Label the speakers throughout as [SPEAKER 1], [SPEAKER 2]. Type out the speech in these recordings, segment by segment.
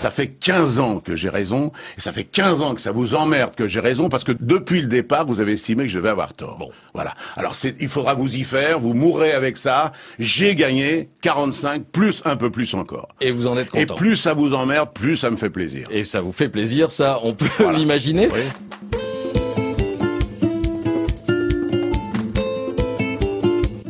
[SPEAKER 1] Ça fait 15 ans que j'ai raison, et ça fait 15 ans que ça vous emmerde que j'ai raison, parce que depuis le départ, vous avez estimé que je vais avoir tort. Bon, voilà. Alors il faudra vous y faire, vous mourrez avec ça. J'ai gagné 45, plus un peu plus encore.
[SPEAKER 2] Et vous en êtes
[SPEAKER 1] Et
[SPEAKER 2] content.
[SPEAKER 1] plus ça vous emmerde, plus ça me fait plaisir.
[SPEAKER 2] Et ça vous fait plaisir, ça, on peut
[SPEAKER 1] Voilà.
[SPEAKER 2] l'imaginer.
[SPEAKER 1] Oui.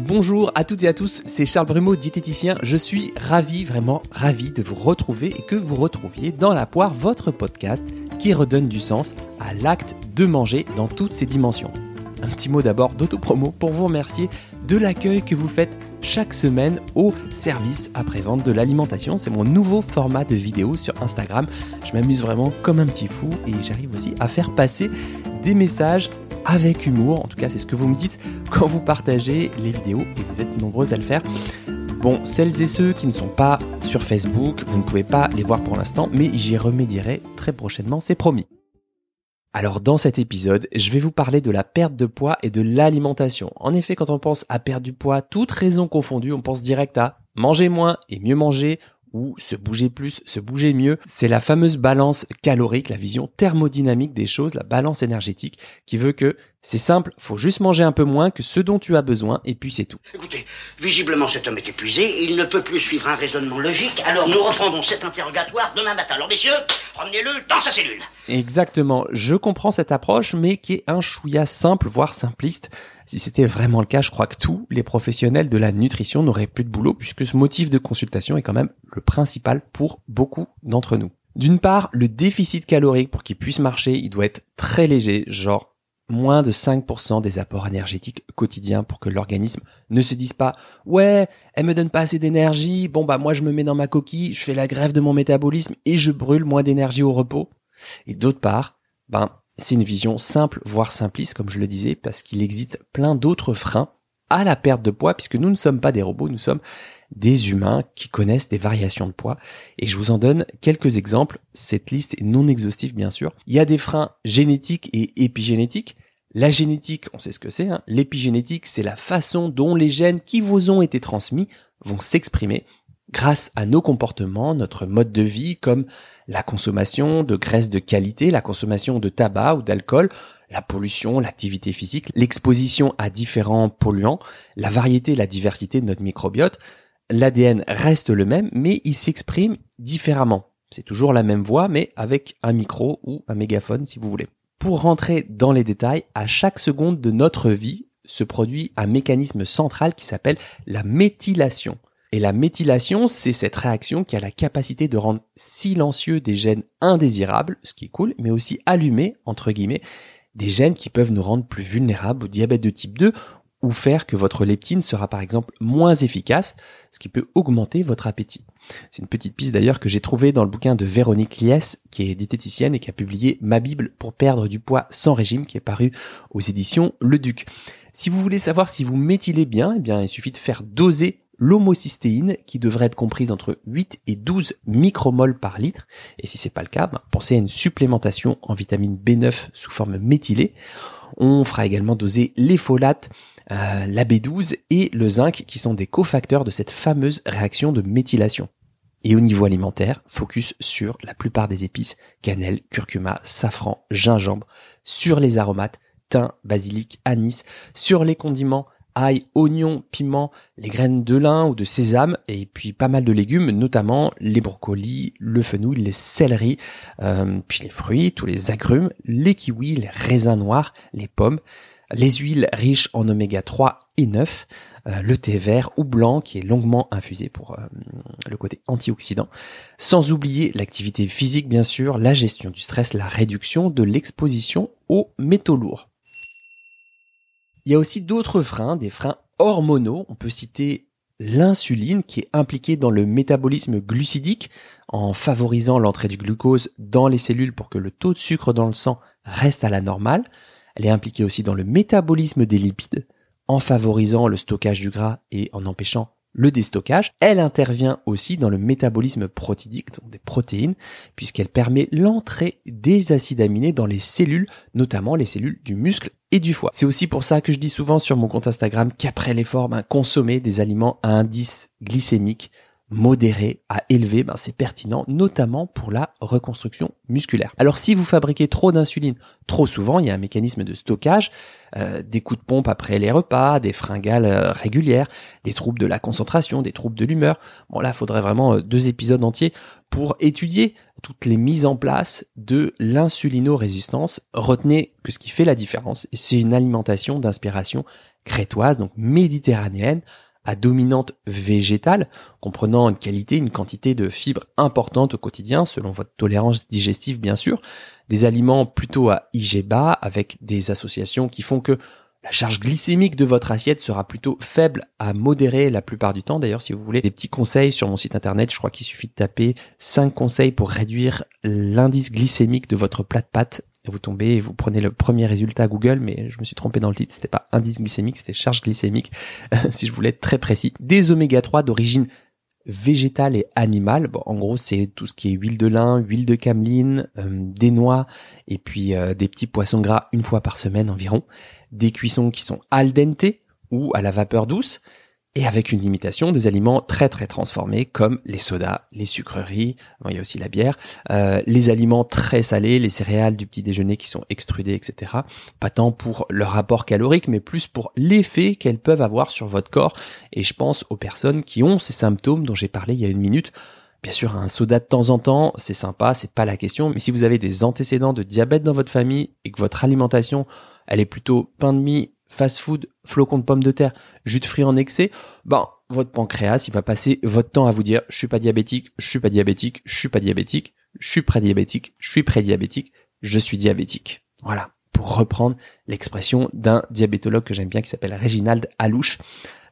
[SPEAKER 3] Bonjour à toutes et à tous, c'est Charles Brumeau, diététicien. Je suis ravi, vraiment ravi de vous retrouver et que vous retrouviez dans la poire votre podcast qui redonne du sens à l'acte de manger dans toutes ses dimensions. Un petit mot d'abord d'autopromo pour vous remercier de l'accueil que vous faites chaque semaine au service après-vente de l'alimentation. C'est mon nouveau format de vidéo sur Instagram. Je m'amuse vraiment comme un petit fou et j'arrive aussi à faire passer des messages avec humour. En tout cas, c'est ce que vous me dites quand vous partagez les vidéos et vous êtes nombreux à le faire. Bon, celles et ceux qui ne sont pas sur Facebook, vous ne pouvez pas les voir pour l'instant, mais j'y remédierai très prochainement, c'est promis. Alors dans cet épisode, je vais vous parler de la perte de poids et de l'alimentation. En effet, quand on pense à perdre du poids, toute raison confondue, on pense direct à manger moins et mieux manger ou se bouger plus, se bouger mieux. C'est la fameuse balance calorique, la vision thermodynamique des choses, la balance énergétique qui veut que c'est simple, faut juste manger un peu moins que ce dont tu as besoin et puis c'est tout.
[SPEAKER 4] Écoutez, visiblement cet homme est épuisé et il ne peut plus suivre un raisonnement logique, alors nous reprendrons cet interrogatoire demain matin. Alors messieurs, ramenez-le dans sa cellule.
[SPEAKER 3] Exactement, je comprends cette approche, mais qui est un chouïa simple, voire simpliste. Si c'était vraiment le cas, je crois que tous les professionnels de la nutrition n'auraient plus de boulot, puisque ce motif de consultation est quand même le principal pour beaucoup d'entre nous. D'une part, le déficit calorique, pour qu'il puisse marcher, il doit être très léger, genre moins de 5% des apports énergétiques quotidiens pour que l'organisme ne se dise pas ouais, elle me donne pas assez d'énergie, bon bah moi je me mets dans ma coquille, je fais la grève de mon métabolisme et je brûle moins d'énergie au repos. Et d'autre part, ben, c'est une vision simple, voire simpliste, comme je le disais, parce qu'il existe plein d'autres freins à la perte de poids, puisque nous ne sommes pas des robots, nous sommes des humains qui connaissent des variations de poids. Et je vous en donne quelques exemples. Cette liste est non exhaustive, bien sûr. Il y a des freins génétiques et épigénétiques. La génétique, on sait ce que c'est. Hein. L'épigénétique, c'est la façon dont les gènes qui vous ont été transmis vont s'exprimer grâce à nos comportements, notre mode de vie, comme la consommation de graisses de qualité, la consommation de tabac ou d'alcool, la pollution, l'activité physique, l'exposition à différents polluants, la variété, la diversité de notre microbiote. L'ADN reste le même, mais il s'exprime différemment. C'est toujours la même voix, mais avec un micro ou un mégaphone, si vous voulez. Pour rentrer dans les détails, à chaque seconde de notre vie se produit un mécanisme central qui s'appelle la méthylation. Et la méthylation, c'est cette réaction qui a la capacité de rendre silencieux des gènes indésirables, ce qui est cool, mais aussi allumés, entre guillemets, des gènes qui peuvent nous rendre plus vulnérables au diabète de type 2 ou faire que votre leptine sera par exemple moins efficace, ce qui peut augmenter votre appétit. C'est une petite piste d'ailleurs que j'ai trouvée dans le bouquin de Véronique Liès, qui est diététicienne et qui a publié Ma Bible pour perdre du poids sans régime, qui est paru aux éditions Le Duc. Si vous voulez savoir si vous méthylez bien, eh bien, il suffit de faire doser l'homocystéine qui devrait être comprise entre 8 et 12 micromoles par litre. Et si c'est pas le cas, ben, pensez à une supplémentation en vitamine B9 sous forme méthylée. On fera également doser les folates, euh, la B12 et le zinc qui sont des cofacteurs de cette fameuse réaction de méthylation. Et au niveau alimentaire, focus sur la plupart des épices, cannelle, curcuma, safran, gingembre, sur les aromates, thym, basilic, anis, sur les condiments, ail, oignon, piment, les graines de lin ou de sésame, et puis pas mal de légumes, notamment les brocolis, le fenouil, les céleris, euh, puis les fruits, tous les agrumes, les kiwis, les raisins noirs, les pommes, les huiles riches en oméga 3 et 9, euh, le thé vert ou blanc qui est longuement infusé pour euh, le côté antioxydant, sans oublier l'activité physique bien sûr, la gestion du stress, la réduction de l'exposition aux métaux lourds. Il y a aussi d'autres freins, des freins hormonaux. On peut citer l'insuline qui est impliquée dans le métabolisme glucidique en favorisant l'entrée du glucose dans les cellules pour que le taux de sucre dans le sang reste à la normale. Elle est impliquée aussi dans le métabolisme des lipides en favorisant le stockage du gras et en empêchant le déstockage. Elle intervient aussi dans le métabolisme protidique, donc des protéines, puisqu'elle permet l'entrée des acides aminés dans les cellules, notamment les cellules du muscle et du foie. C'est aussi pour ça que je dis souvent sur mon compte Instagram qu'après l'effort, ben, consommer des aliments à indice glycémique modéré à élevé, ben c'est pertinent, notamment pour la reconstruction musculaire. Alors si vous fabriquez trop d'insuline trop souvent, il y a un mécanisme de stockage, euh, des coups de pompe après les repas, des fringales euh, régulières, des troubles de la concentration, des troubles de l'humeur. Bon là, il faudrait vraiment euh, deux épisodes entiers pour étudier toutes les mises en place de l'insulino-résistance. Retenez que ce qui fait la différence, c'est une alimentation d'inspiration crétoise, donc méditerranéenne, à dominante végétale, comprenant une qualité, une quantité de fibres importante au quotidien, selon votre tolérance digestive bien sûr, des aliments plutôt à IG bas, avec des associations qui font que la charge glycémique de votre assiette sera plutôt faible à modérée la plupart du temps. D'ailleurs, si vous voulez des petits conseils sur mon site internet, je crois qu'il suffit de taper 5 conseils pour réduire l'indice glycémique de votre plat de pâtes vous tombez et vous prenez le premier résultat Google, mais je me suis trompé dans le titre, c'était pas indice glycémique, c'était charge glycémique, si je voulais être très précis. Des oméga 3 d'origine végétale et animale. Bon, en gros, c'est tout ce qui est huile de lin, huile de cameline, euh, des noix et puis euh, des petits poissons gras une fois par semaine environ. Des cuissons qui sont al dente ou à la vapeur douce et avec une limitation des aliments très très transformés comme les sodas, les sucreries, il y a aussi la bière, euh, les aliments très salés, les céréales du petit déjeuner qui sont extrudées, etc. Pas tant pour leur rapport calorique, mais plus pour l'effet qu'elles peuvent avoir sur votre corps. Et je pense aux personnes qui ont ces symptômes dont j'ai parlé il y a une minute. Bien sûr, un soda de temps en temps, c'est sympa, c'est pas la question. Mais si vous avez des antécédents de diabète dans votre famille et que votre alimentation, elle est plutôt pain de mie, fast food, flocons de pommes de terre, jus de fruits en excès, ben votre pancréas, il va passer votre temps à vous dire je suis pas diabétique, je suis pas diabétique, je suis pas diabétique, je suis prédiabétique, je suis prédiabétique, je suis diabétique. Voilà, pour reprendre l'expression d'un diabétologue que j'aime bien qui s'appelle Reginald Alouche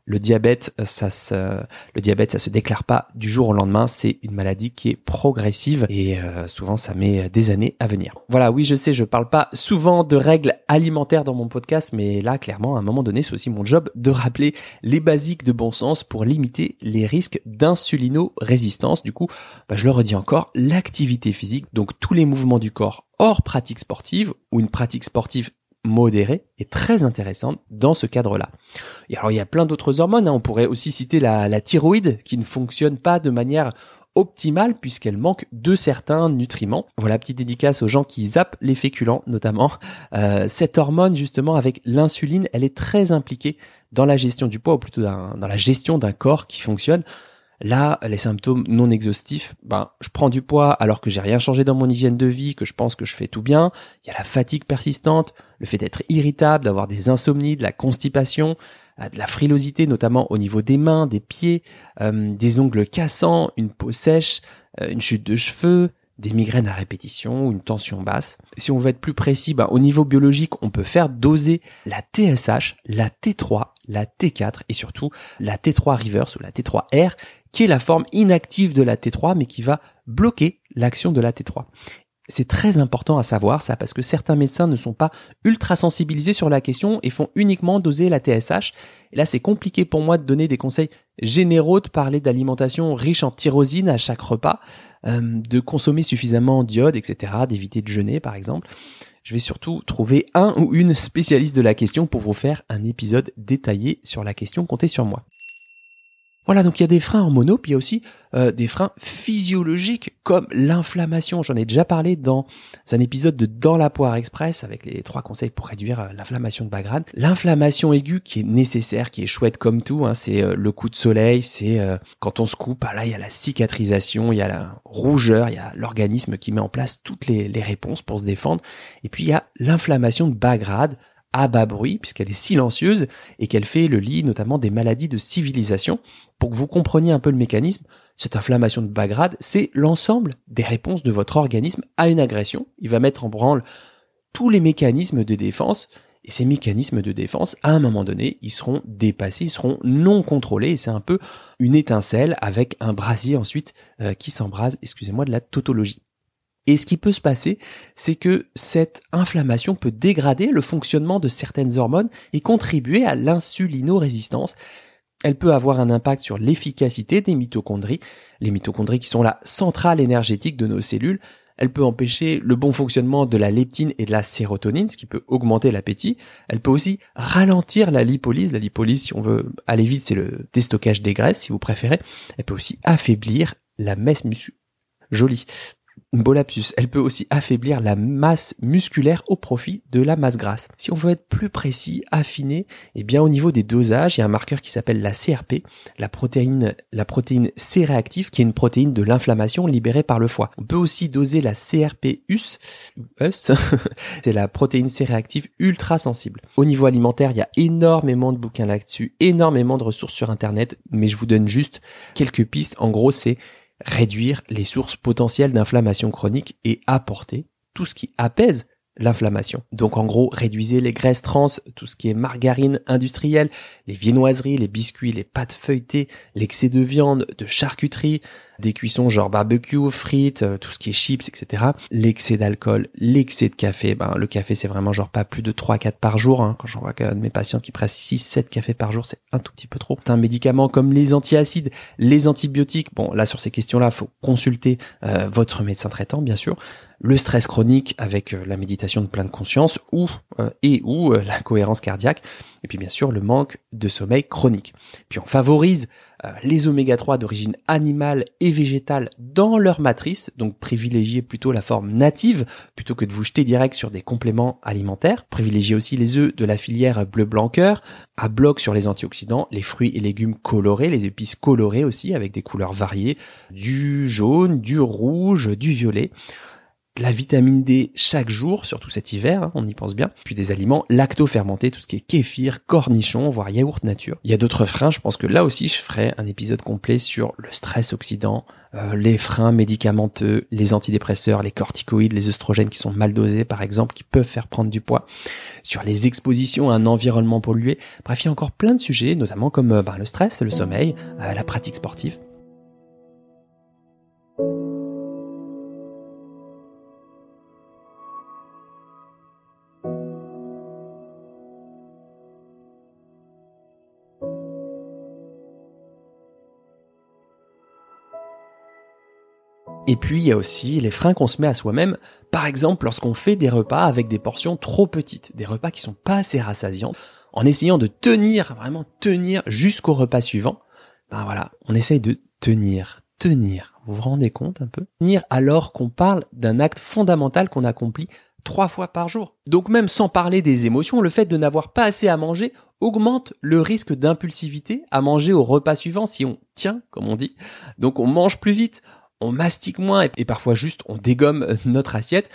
[SPEAKER 3] le diabète, ça se, le diabète, ça se déclare pas du jour au lendemain. C'est une maladie qui est progressive et euh, souvent ça met des années à venir. Voilà, oui, je sais, je parle pas souvent de règles alimentaires dans mon podcast, mais là, clairement, à un moment donné, c'est aussi mon job de rappeler les basiques de bon sens pour limiter les risques d'insulino-résistance. Du coup, bah, je le redis encore, l'activité physique, donc tous les mouvements du corps hors pratique sportive ou une pratique sportive modérée est très intéressante dans ce cadre-là. Et alors il y a plein d'autres hormones, hein. on pourrait aussi citer la, la thyroïde qui ne fonctionne pas de manière optimale puisqu'elle manque de certains nutriments. Voilà, petite dédicace aux gens qui zappent les féculents notamment. Euh, cette hormone justement avec l'insuline, elle est très impliquée dans la gestion du poids ou plutôt dans la gestion d'un corps qui fonctionne. Là, les symptômes non exhaustifs, ben, je prends du poids alors que j'ai rien changé dans mon hygiène de vie, que je pense que je fais tout bien. Il y a la fatigue persistante, le fait d'être irritable, d'avoir des insomnies, de la constipation, euh, de la frilosité, notamment au niveau des mains, des pieds, euh, des ongles cassants, une peau sèche, euh, une chute de cheveux, des migraines à répétition, une tension basse. Si on veut être plus précis, ben, au niveau biologique, on peut faire doser la TSH, la T3, la T4 et surtout la T3 reverse ou la T3R qui est la forme inactive de la T3, mais qui va bloquer l'action de la T3. C'est très important à savoir ça parce que certains médecins ne sont pas ultra sensibilisés sur la question et font uniquement doser la TSH. Là, c'est compliqué pour moi de donner des conseils généraux, de parler d'alimentation riche en tyrosine à chaque repas, euh, de consommer suffisamment d'iode, etc., d'éviter de jeûner par exemple. Je vais surtout trouver un ou une spécialiste de la question pour vous faire un épisode détaillé sur la question. Comptez sur moi. Voilà, donc il y a des freins hormonaux, puis il y a aussi euh, des freins physiologiques comme l'inflammation. J'en ai déjà parlé dans un épisode de Dans la poire express avec les trois conseils pour réduire euh, l'inflammation de bas grade. L'inflammation aiguë qui est nécessaire, qui est chouette comme tout, hein, c'est euh, le coup de soleil, c'est quand on se coupe, ah là il y a la cicatrisation, il y a la rougeur, il y a l'organisme qui met en place toutes les, les réponses pour se défendre. Et puis il y a l'inflammation de bas grade à bas bruit, puisqu'elle est silencieuse et qu'elle fait le lit notamment des maladies de civilisation. Pour que vous compreniez un peu le mécanisme, cette inflammation de bas grade, c'est l'ensemble des réponses de votre organisme à une agression. Il va mettre en branle tous les mécanismes de défense et ces mécanismes de défense, à un moment donné, ils seront dépassés, ils seront non contrôlés. Et c'est un peu une étincelle avec un brasier ensuite euh, qui s'embrase, excusez-moi, de la tautologie. Et ce qui peut se passer, c'est que cette inflammation peut dégrader le fonctionnement de certaines hormones et contribuer à l'insulino-résistance. Elle peut avoir un impact sur l'efficacité des mitochondries, les mitochondries qui sont la centrale énergétique de nos cellules. Elle peut empêcher le bon fonctionnement de la leptine et de la sérotonine, ce qui peut augmenter l'appétit. Elle peut aussi ralentir la lipolyse. La lipolyse, si on veut aller vite, c'est le déstockage des graisses, si vous préférez. Elle peut aussi affaiblir la messe musculaire. Jolie bolapsus, elle peut aussi affaiblir la masse musculaire au profit de la masse grasse. Si on veut être plus précis, affiné, eh bien au niveau des dosages, il y a un marqueur qui s'appelle la CRP, la protéine, la protéine C-réactive, qui est une protéine de l'inflammation libérée par le foie. On peut aussi doser la CRP-US, c'est la protéine C-réactive ultra sensible. Au niveau alimentaire, il y a énormément de bouquins là-dessus, énormément de ressources sur Internet, mais je vous donne juste quelques pistes. En gros, c'est réduire les sources potentielles d'inflammation chronique et apporter tout ce qui apaise l'inflammation. Donc en gros, réduisez les graisses trans, tout ce qui est margarine industrielle, les viennoiseries, les biscuits, les pâtes feuilletées, l'excès de viande, de charcuterie, des cuissons genre barbecue, frites, euh, tout ce qui est chips, etc. L'excès d'alcool, l'excès de café, ben le café c'est vraiment genre pas plus de 3-4 par jour. Hein. Quand j'en vois de mes patients qui prennent 6-7 cafés par jour, c'est un tout petit peu trop. Un médicament comme les antiacides, les antibiotiques, bon là sur ces questions-là, faut consulter euh, votre médecin traitant bien sûr le stress chronique avec euh, la méditation de pleine conscience ou et ou la cohérence cardiaque. Et puis bien sûr le manque de sommeil chronique. Puis on favorise euh, les oméga 3 d'origine animale et végétale dans leur matrice, donc privilégiez plutôt la forme native plutôt que de vous jeter direct sur des compléments alimentaires. Privilégiez aussi les œufs de la filière bleu blanc cœur, à bloc sur les antioxydants, les fruits et légumes colorés, les épices colorées aussi avec des couleurs variées, du jaune, du rouge, du violet la vitamine D chaque jour, surtout cet hiver, hein, on y pense bien, puis des aliments lacto-fermentés, tout ce qui est kéfir, cornichon, voire yaourt nature. Il y a d'autres freins, je pense que là aussi je ferai un épisode complet sur le stress oxydant, euh, les freins médicamenteux, les antidépresseurs, les corticoïdes, les œstrogènes qui sont mal dosés par exemple, qui peuvent faire prendre du poids, sur les expositions à un environnement pollué. Bref, il y a encore plein de sujets, notamment comme euh, ben, le stress, le sommeil, euh, la pratique sportive. Et puis il y a aussi les freins qu'on se met à soi-même, par exemple lorsqu'on fait des repas avec des portions trop petites, des repas qui sont pas assez rassasiants, en essayant de tenir, vraiment tenir jusqu'au repas suivant. Ben voilà, on essaye de tenir, tenir. Vous vous rendez compte un peu? Tenir alors qu'on parle d'un acte fondamental qu'on accomplit trois fois par jour. Donc même sans parler des émotions, le fait de n'avoir pas assez à manger augmente le risque d'impulsivité à manger au repas suivant si on tient, comme on dit. Donc on mange plus vite, on mastique moins et, parfois juste on dégomme euh, notre assiette.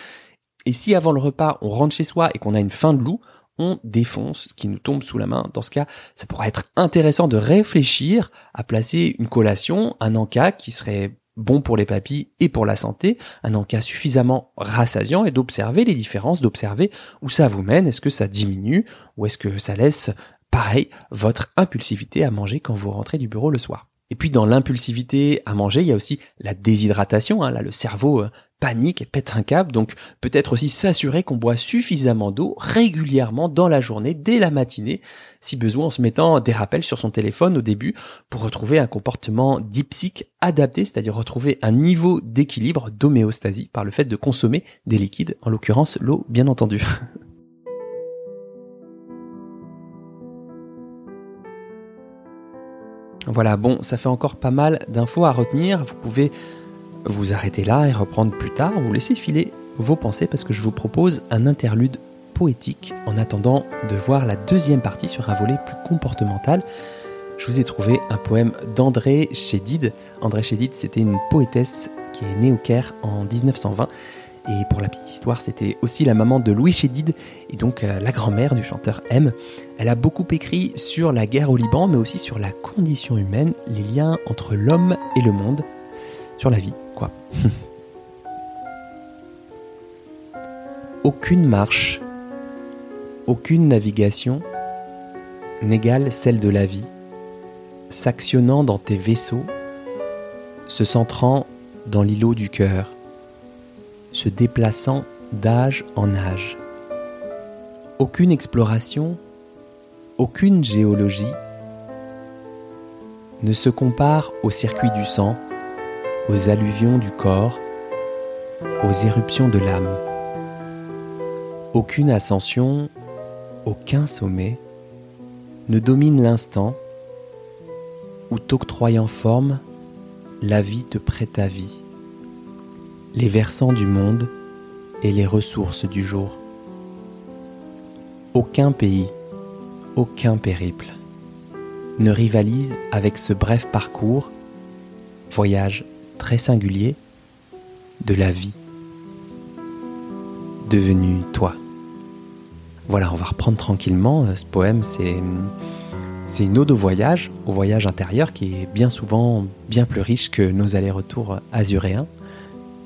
[SPEAKER 3] Et si avant le repas on rentre chez soi et qu'on a une faim de loup, on défonce ce qui nous tombe sous la main. Dans ce cas, ça pourrait être intéressant de réfléchir à placer une collation, un encas qui serait bon pour les papilles et pour la santé, un encas suffisamment rassasiant et d'observer les différences, d'observer où ça vous mène, est-ce que ça diminue ou est-ce que ça laisse pareil votre impulsivité à manger quand vous rentrez du bureau le soir? Et puis dans l'impulsivité à manger, il y a aussi la déshydratation. Hein. Là, le cerveau euh, panique et pète un câble. Donc peut-être aussi s'assurer qu'on boit suffisamment d'eau régulièrement dans la journée, dès la matinée, si besoin en se mettant des rappels sur son téléphone au début pour retrouver un comportement dipsique adapté, c'est-à-dire retrouver un niveau d'équilibre d'homéostasie par le fait de consommer des liquides, en l'occurrence l'eau bien entendu. Voilà, bon, ça fait encore pas mal d'infos à retenir. Vous pouvez vous arrêter là et reprendre plus tard, vous laisser filer vos pensées parce que je vous propose un interlude poétique en attendant de voir la deuxième partie sur un volet plus comportemental. Je vous ai trouvé un poème d'André Chédid. André Chédid, c'était une poétesse qui est née au Caire en 1920 et pour la petite histoire, c'était aussi la maman de Louis Chédid et donc euh, la grand-mère du chanteur M. Elle a beaucoup écrit sur la guerre au Liban, mais aussi sur la condition humaine, les liens entre l'homme et le monde, sur la vie, quoi. aucune marche, aucune navigation n'égale celle de la vie, s'actionnant dans tes vaisseaux, se centrant dans l'îlot du cœur se déplaçant d'âge en âge. Aucune exploration, aucune géologie ne se compare au circuit du sang, aux alluvions du corps, aux éruptions de l'âme. Aucune ascension, aucun sommet ne domine l'instant où t'octroyant forme, la vie te prête à vie, les versants du monde et les ressources du jour. Aucun pays, aucun périple ne rivalise avec ce bref parcours, voyage très singulier, de la vie devenue toi. Voilà, on va reprendre tranquillement. Euh, ce poème, c'est c'est une ode au voyage, au voyage intérieur qui est bien souvent bien plus riche que nos allers-retours azuréens.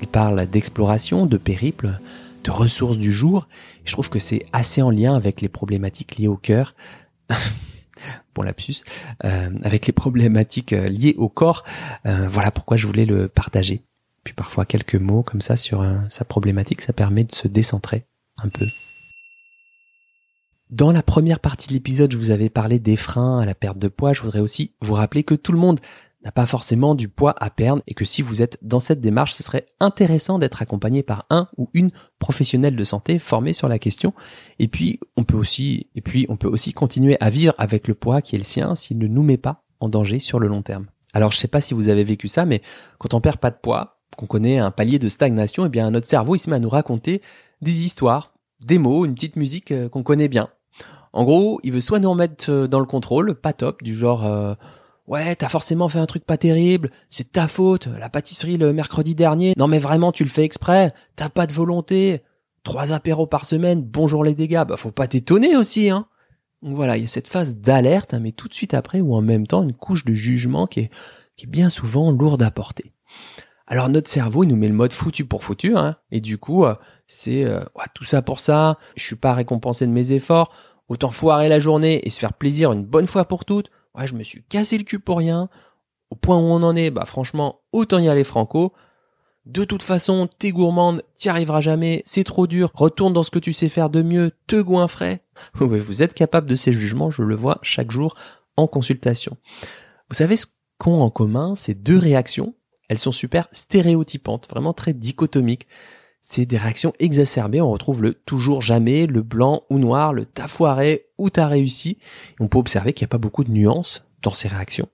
[SPEAKER 3] Il parle d'exploration, de périple, de ressources du jour. je trouve que c'est assez en lien avec les problématiques liées au cœur. bon lapsus, euh, avec les problématiques euh, liées au corps. Euh, voilà pourquoi je voulais le partager. Puis parfois quelques mots comme ça sur sa problématique, ça permet de se décentrer un peu. Dans la première partie de l'épisode, je vous avais parlé des freins à la perte de poids. Je voudrais aussi vous rappeler que tout le monde n'a pas forcément du poids à perdre et que si vous êtes dans cette démarche, ce serait intéressant d'être accompagné par un ou une professionnelle de santé formée sur la question. Et puis, on peut aussi, et puis, on peut aussi continuer à vivre avec le poids qui est le sien s'il ne nous met pas en danger sur le long terme. Alors, je sais pas si vous avez vécu ça, mais quand on perd pas de poids, qu'on connaît un palier de stagnation, eh bien, notre cerveau, il se met à nous raconter des histoires, des mots, une petite musique euh, qu'on connaît bien. En gros, il veut soit nous remettre euh, dans le contrôle, pas top, du genre euh, ouais, t'as forcément fait un truc pas terrible, c'est ta faute, la pâtisserie le mercredi dernier, non mais vraiment tu le fais exprès, t'as pas de volonté, trois apéros par semaine, bonjour les dégâts, bah faut pas t'étonner aussi, hein. Donc voilà, il y a cette phase d'alerte, hein, mais tout de suite après, ou en même temps, une couche de jugement qui est, qui est bien souvent lourde à porter. Alors notre cerveau, il nous met le mode foutu pour foutu, hein, et du coup, euh, c'est ouais, tout ça pour ça, je suis pas récompensé de mes efforts, Autant foirer la journée et se faire plaisir une bonne fois pour toutes. Je me suis cassé le cul pour rien. Au point où on en est, bah franchement, autant y aller franco. De toute façon, t'es gourmande, t'y arriveras jamais, c'est trop dur, retourne dans ce que tu sais faire de mieux, te goinfrais. Vous êtes capable de ces jugements, je le vois chaque jour en consultation. Vous savez ce qu'ont en commun ces deux réactions? Elles sont super stéréotypantes, vraiment très dichotomiques c'est des réactions exacerbées. On retrouve le toujours jamais, le blanc ou noir, le t'as foiré ou t'as réussi. on peut observer qu'il n'y a pas beaucoup de nuances dans ces réactions.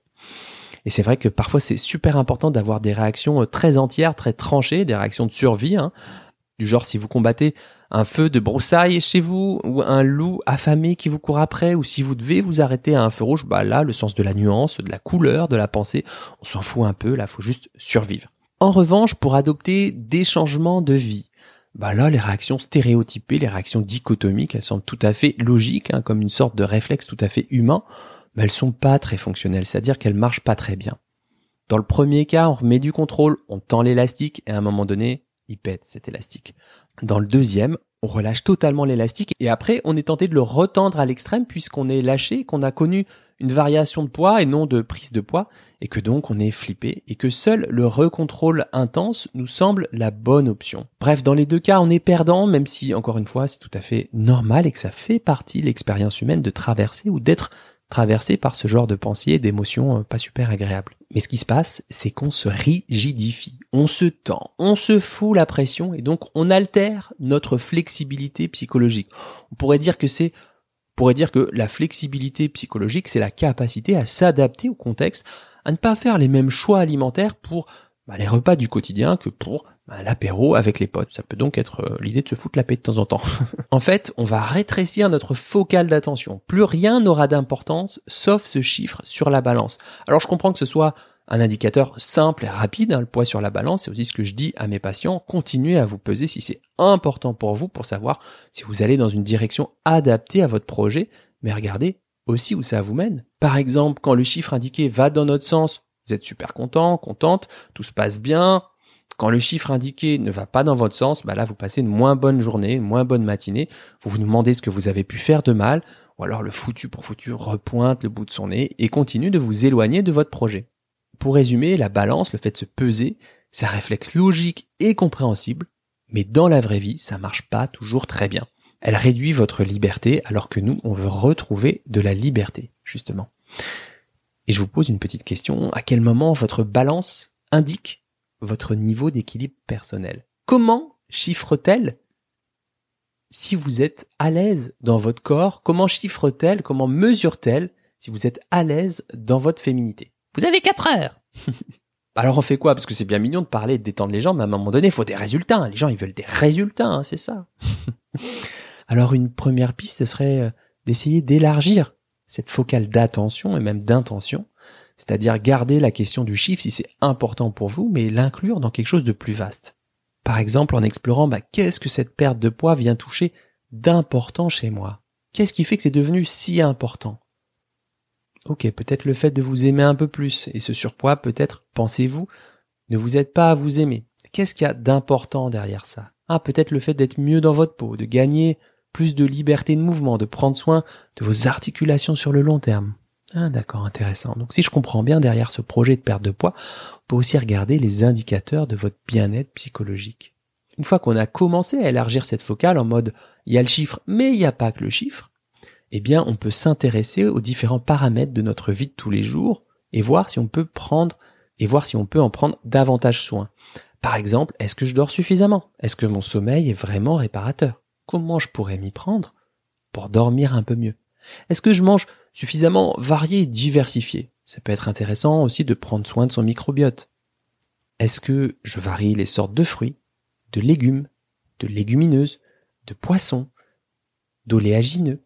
[SPEAKER 3] Et c'est vrai que parfois c'est super important d'avoir des réactions euh, très entières, très tranchées, des réactions de survie, hein. du genre si vous combattez un feu de broussailles chez vous ou un loup affamé qui vous court après ou si vous devez vous arrêter à un feu rouge, bah là le sens de la nuance, de la couleur, de la pensée, on s'en fout un peu, là faut juste survivre. En revanche, pour adopter des changements de vie, bah là, les réactions stéréotypées, les réactions dichotomiques, elles semblent tout à fait logiques, hein, comme une sorte de réflexe tout à fait humain, mais elles sont pas très fonctionnelles, c'est-à-dire qu'elles marchent pas très bien. Dans le premier cas, on remet du contrôle, on tend l'élastique, et à un moment donné, il pète cet élastique. Dans le deuxième, on relâche totalement l'élastique, et après, on est tenté de le retendre à l'extrême, puisqu'on est lâché, qu'on a connu une variation de poids et non de prise de poids, et que donc on est flippé, et que seul le recontrôle intense nous semble la bonne option. Bref, dans les deux cas, on est perdant, même si, encore une fois, c'est tout à fait normal et que ça fait partie de l'expérience humaine de traverser ou d'être traversé par ce genre de pensée et d'émotions euh, pas super agréables. Mais ce qui se passe, c'est qu'on se rigidifie, on se tend, on se fout la pression et donc on altère notre flexibilité psychologique. On pourrait dire que c'est pourrait dire que la flexibilité psychologique, c'est la capacité à s'adapter au contexte, à ne pas faire les mêmes choix alimentaires pour bah, les repas du quotidien que pour bah, l'apéro avec les potes. Ça peut donc être euh, l'idée de se foutre la paix de temps en temps. en fait, on va rétrécir notre focal d'attention. Plus rien n'aura d'importance sauf ce chiffre sur la balance. Alors je comprends que ce soit un indicateur simple et rapide, hein, le poids sur la balance, c'est aussi ce que je dis à mes patients, continuez à vous peser si c'est important pour vous pour savoir si vous allez dans une direction adaptée à votre projet, mais regardez aussi où ça vous mène. Par exemple, quand le chiffre indiqué va dans notre sens, vous êtes super content, contente, tout se passe bien. Quand le chiffre indiqué ne va pas dans votre sens, bah là vous passez une moins bonne journée, une moins bonne matinée, vous vous demandez ce que vous avez pu faire de mal, ou alors le foutu pour foutu repointe le bout de son nez et continue de vous éloigner de votre projet. Pour résumer, la balance, le fait de se peser, c'est un réflexe logique et compréhensible, mais dans la vraie vie, ça marche pas toujours très bien. Elle réduit votre liberté alors que nous, on veut retrouver de la liberté, justement. Et je vous pose une petite question. À quel moment votre balance indique votre niveau d'équilibre personnel? Comment chiffre-t-elle si vous êtes à l'aise dans votre corps? Comment chiffre-t-elle? Comment mesure-t-elle si vous êtes à l'aise dans votre féminité? Vous avez 4 heures Alors on fait quoi? Parce que c'est bien mignon de parler et de détendre les gens, mais à un moment donné, il faut des résultats. hein. Les gens, ils veulent des résultats, hein, c'est ça. Alors une première piste, ce serait euh, d'essayer d'élargir cette focale d'attention et même d'intention, c'est-à-dire garder la question du chiffre si c'est important pour vous, mais l'inclure dans quelque chose de plus vaste. Par exemple, en explorant bah, qu'est-ce que cette perte de poids vient toucher d'important chez moi? Qu'est-ce qui fait que c'est devenu si important? Ok, peut-être le fait de vous aimer un peu plus, et ce surpoids, peut-être, pensez-vous, ne vous aide pas à vous aimer. Qu'est-ce qu'il y a d'important derrière ça? Ah, peut-être le fait d'être mieux dans votre peau, de gagner plus de liberté de mouvement, de prendre soin de vos articulations sur le long terme. Ah, d'accord, intéressant. Donc si je comprends bien, derrière ce projet de perte de poids, on peut aussi regarder les indicateurs de votre bien-être psychologique. Une fois qu'on a commencé à élargir cette focale en mode il y a le chiffre, mais il n'y a pas que le chiffre, eh bien, on peut s'intéresser aux différents paramètres de notre vie de tous les jours et voir si on peut prendre et voir si on peut en prendre davantage soin. Par exemple, est-ce que je dors suffisamment? Est-ce que mon sommeil est vraiment réparateur? Comment je pourrais m'y prendre pour dormir un peu mieux? Est-ce que je mange suffisamment varié et diversifié? Ça peut être intéressant aussi de prendre soin de son microbiote. Est-ce que je varie les sortes de fruits, de légumes, de légumineuses, de poissons, d'oléagineux?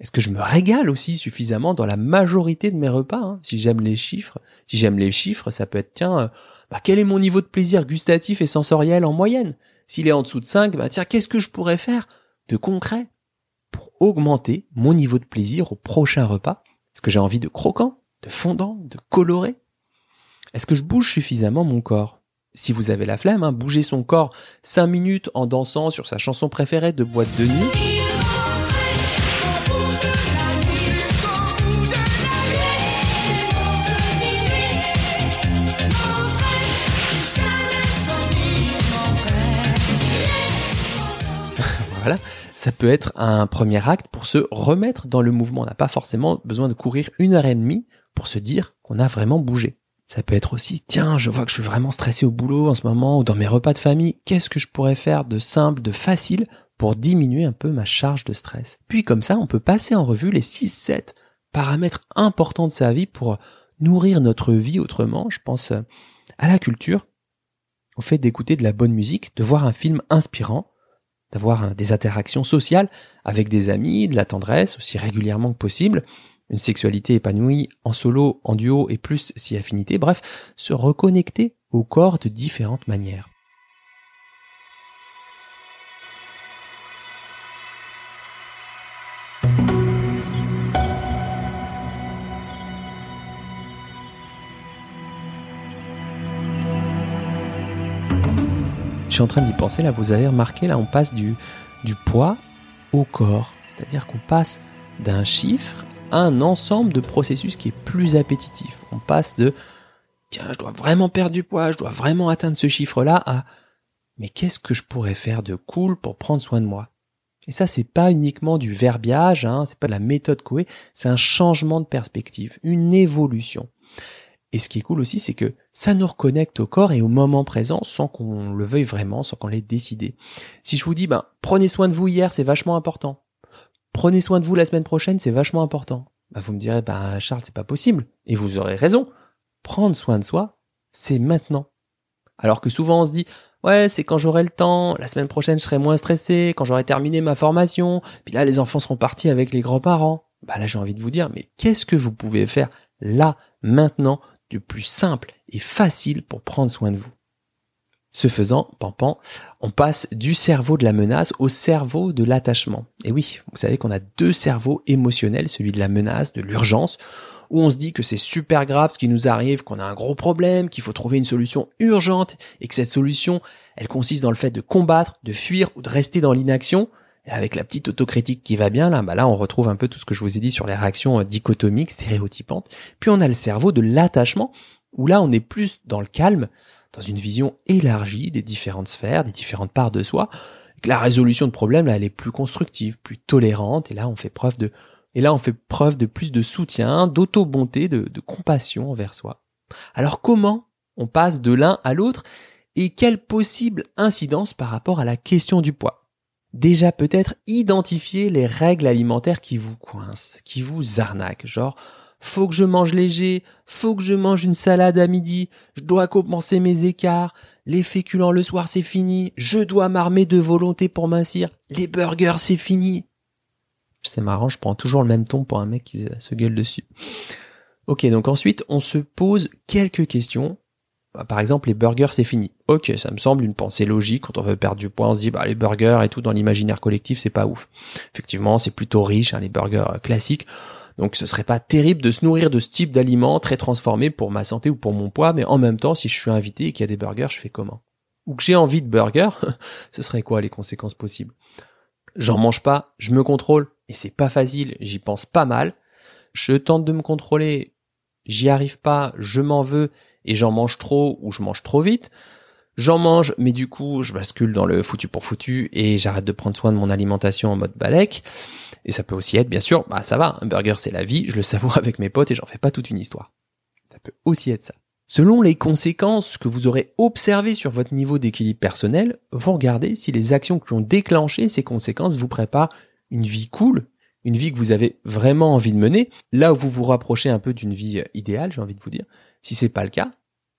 [SPEAKER 3] Est-ce que je me régale aussi suffisamment dans la majorité de mes repas hein? Si j'aime les chiffres, si j'aime les chiffres, ça peut être tiens, euh, bah, quel est mon niveau de plaisir gustatif et sensoriel en moyenne? S'il est en dessous de 5, bah tiens, qu'est-ce que je pourrais faire de concret pour augmenter mon niveau de plaisir au prochain repas? Est-ce que j'ai envie de croquant, de fondant, de coloré? Est-ce que je bouge suffisamment mon corps? Si vous avez la flemme, hein, bougez son corps 5 minutes en dansant sur sa chanson préférée de boîte de nuit. Ça peut être un premier acte pour se remettre dans le mouvement. On n'a pas forcément besoin de courir une heure et demie pour se dire qu'on a vraiment bougé. Ça peut être aussi, tiens, je vois que je suis vraiment stressé au boulot en ce moment ou dans mes repas de famille. Qu'est-ce que je pourrais faire de simple, de facile pour diminuer un peu ma charge de stress? Puis comme ça, on peut passer en revue les 6-7 paramètres importants de sa vie pour nourrir notre vie autrement. Je pense à la culture, au fait d'écouter de la bonne musique, de voir un film inspirant, d'avoir des interactions sociales avec des amis, de la tendresse aussi régulièrement que possible, une sexualité épanouie en solo, en duo et plus si affinité, bref, se reconnecter au corps de différentes manières. Suis en train d'y penser, là, vous avez remarqué, là, on passe du, du poids au corps. C'est-à-dire qu'on passe d'un chiffre à un ensemble de processus qui est plus appétitif. On passe de, tiens, je dois vraiment perdre du poids, je dois vraiment atteindre ce chiffre-là, à, mais qu'est-ce que je pourrais faire de cool pour prendre soin de moi? Et ça, c'est pas uniquement du verbiage, hein, c'est pas de la méthode Coué, c'est un changement de perspective, une évolution. Et ce qui est cool aussi, c'est que ça nous reconnecte au corps et au moment présent sans qu'on le veuille vraiment, sans qu'on l'ait décidé. Si je vous dis, ben, prenez soin de vous hier, c'est vachement important. Prenez soin de vous la semaine prochaine, c'est vachement important. Ben, vous me direz, ben, Charles, c'est pas possible. Et vous aurez raison. Prendre soin de soi, c'est maintenant. Alors que souvent on se dit, ouais, c'est quand j'aurai le temps, la semaine prochaine je serai moins stressé, quand j'aurai terminé ma formation, puis là les enfants seront partis avec les grands-parents. Bah là j'ai envie de vous dire, mais qu'est-ce que vous pouvez faire là, maintenant, du plus simple et facile pour prendre soin de vous. Ce faisant, Pampan, on passe du cerveau de la menace au cerveau de l'attachement. Et oui, vous savez qu'on a deux cerveaux émotionnels, celui de la menace, de l'urgence, où on se dit que c'est super grave ce qui nous arrive, qu'on a un gros problème, qu'il faut trouver une solution urgente, et que cette solution, elle consiste dans le fait de combattre, de fuir ou de rester dans l'inaction. Avec la petite autocritique qui va bien, là, bah là, on retrouve un peu tout ce que je vous ai dit sur les réactions euh, dichotomiques, stéréotypantes. Puis on a le cerveau de l'attachement, où là, on est plus dans le calme, dans une vision élargie des différentes sphères, des différentes parts de soi. Et la résolution de problèmes, là, elle est plus constructive, plus tolérante, et là, on fait preuve de, et là, on fait preuve de plus de soutien, d'auto-bonté, de, de compassion envers soi. Alors comment on passe de l'un à l'autre? Et quelle possible incidence par rapport à la question du poids? Déjà peut-être identifier les règles alimentaires qui vous coincent, qui vous arnaquent, genre faut que je mange léger, faut que je mange une salade à midi, je dois compenser mes écarts, les féculents le soir c'est fini, je dois m'armer de volonté pour mincir, les burgers c'est fini. C'est marrant, je prends toujours le même ton pour un mec qui se gueule dessus. Ok, donc ensuite on se pose quelques questions. Bah, par exemple, les burgers c'est fini. Ok, ça me semble une pensée logique. Quand on veut perdre du poids, on se dit bah les burgers et tout dans l'imaginaire collectif c'est pas ouf. Effectivement, c'est plutôt riche, hein, les burgers classiques. Donc ce serait pas terrible de se nourrir de ce type d'aliments très transformés pour ma santé ou pour mon poids, mais en même temps, si je suis invité et qu'il y a des burgers, je fais comment? Ou que j'ai envie de burgers, ce serait quoi les conséquences possibles? J'en mange pas, je me contrôle, et c'est pas facile, j'y pense pas mal. Je tente de me contrôler, j'y arrive pas, je m'en veux, et j'en mange trop ou je mange trop vite. J'en mange, mais du coup, je bascule dans le foutu pour foutu et j'arrête de prendre soin de mon alimentation en mode balèque. Et ça peut aussi être, bien sûr, bah ça va, un burger c'est la vie, je le savoure avec mes potes et j'en fais pas toute une histoire. Ça peut aussi être ça. Selon les conséquences que vous aurez observées sur votre niveau d'équilibre personnel, vous regardez si les actions qui ont déclenché ces conséquences vous préparent une vie cool, une vie que vous avez vraiment envie de mener, là où vous vous rapprochez un peu d'une vie idéale, j'ai envie de vous dire. Si c'est pas le cas,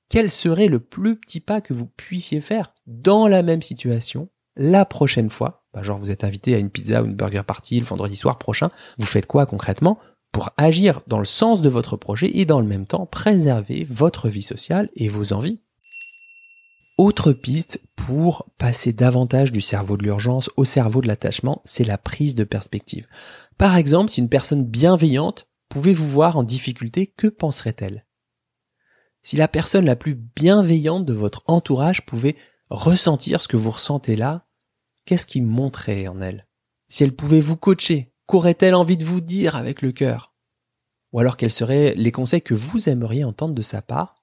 [SPEAKER 3] quel serait le plus petit pas que vous puissiez faire dans la même situation la prochaine fois? Bah, Genre vous êtes invité à une pizza ou une burger party le vendredi soir prochain, vous faites quoi concrètement pour agir dans le sens de votre projet et dans le même temps préserver votre vie sociale et vos envies? Autre piste pour passer davantage du cerveau de l'urgence au cerveau de l'attachement, c'est la prise de perspective. Par exemple, si une personne bienveillante pouvait vous voir en difficulté, que penserait-elle? Si la personne la plus bienveillante de votre entourage pouvait ressentir ce que vous ressentez là, qu'est-ce qui montrait en elle? Si elle pouvait vous coacher, qu'aurait-elle envie de vous dire avec le cœur? Ou alors quels seraient les conseils que vous aimeriez entendre de sa part?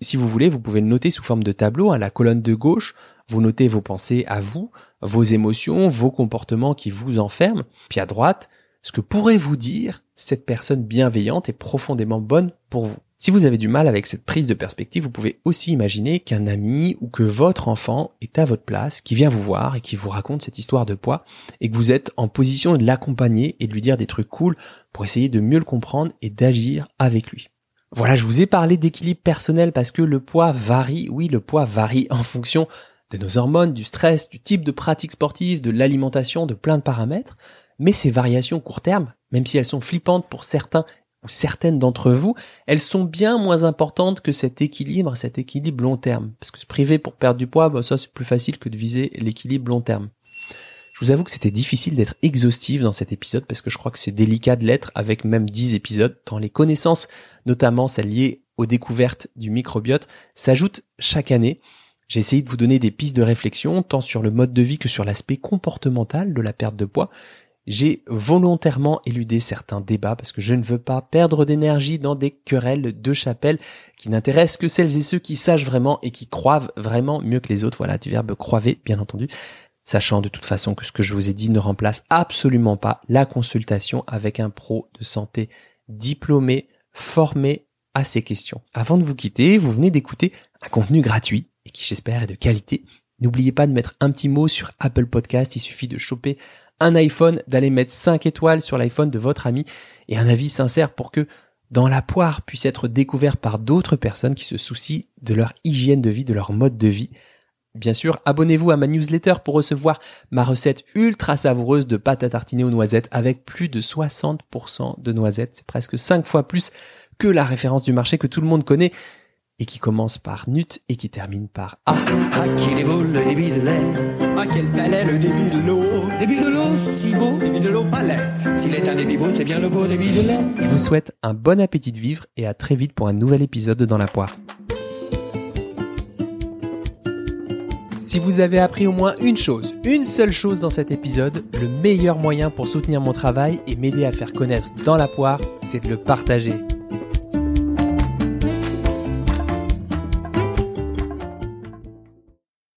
[SPEAKER 3] Si vous voulez, vous pouvez le noter sous forme de tableau à la colonne de gauche, vous notez vos pensées à vous, vos émotions, vos comportements qui vous enferment, puis à droite, ce que pourrait vous dire cette personne bienveillante et profondément bonne pour vous. Si vous avez du mal avec cette prise de perspective, vous pouvez aussi imaginer qu'un ami ou que votre enfant est à votre place, qui vient vous voir et qui vous raconte cette histoire de poids, et que vous êtes en position de l'accompagner et de lui dire des trucs cool pour essayer de mieux le comprendre et d'agir avec lui. Voilà, je vous ai parlé d'équilibre personnel parce que le poids varie, oui, le poids varie en fonction de nos hormones, du stress, du type de pratique sportive, de l'alimentation, de plein de paramètres, mais ces variations court terme, même si elles sont flippantes pour certains certaines d'entre vous, elles sont bien moins importantes que cet équilibre, cet équilibre long terme. Parce que se priver pour perdre du poids, bah ça c'est plus facile que de viser l'équilibre long terme. Je vous avoue que c'était difficile d'être exhaustif dans cet épisode parce que je crois que c'est délicat de l'être avec même 10 épisodes, tant les connaissances, notamment celles liées aux découvertes du microbiote, s'ajoutent chaque année. J'ai essayé de vous donner des pistes de réflexion, tant sur le mode de vie que sur l'aspect comportemental de la perte de poids. J'ai volontairement éludé certains débats parce que je ne veux pas perdre d'énergie dans des querelles de chapelle qui n'intéressent que celles et ceux qui sachent vraiment et qui croivent vraiment mieux que les autres. Voilà, du verbe croiver, bien entendu. Sachant de toute façon que ce que je vous ai dit ne remplace absolument pas la consultation avec un pro de santé diplômé, formé à ces questions. Avant de vous quitter, vous venez d'écouter un contenu gratuit et qui j'espère est de qualité. N'oubliez pas de mettre un petit mot sur Apple Podcast, il suffit de choper un iPhone, d'aller mettre 5 étoiles sur l'iPhone de votre ami et un avis sincère pour que dans la poire puisse être découvert par d'autres personnes qui se soucient de leur hygiène de vie, de leur mode de vie. Bien sûr, abonnez-vous à ma newsletter pour recevoir ma recette ultra savoureuse de pâte à tartiner aux noisettes avec plus de 60% de noisettes. C'est presque 5 fois plus que la référence du marché que tout le monde connaît et qui commence par Nut et qui termine par A.
[SPEAKER 5] À qui déboule le débit de l'air À quel palais le débit de l'eau Débit de l'eau, si beau, débit de l'eau, palais. S'il est un débit beau, c'est bien le beau débit de l'air.
[SPEAKER 3] Je vous souhaite un bon appétit de vivre et à très vite pour un nouvel épisode de Dans la poire. Si vous avez appris au moins une chose, une seule chose dans cet épisode, le meilleur moyen pour soutenir mon travail et m'aider à faire connaître Dans la poire, c'est de le partager.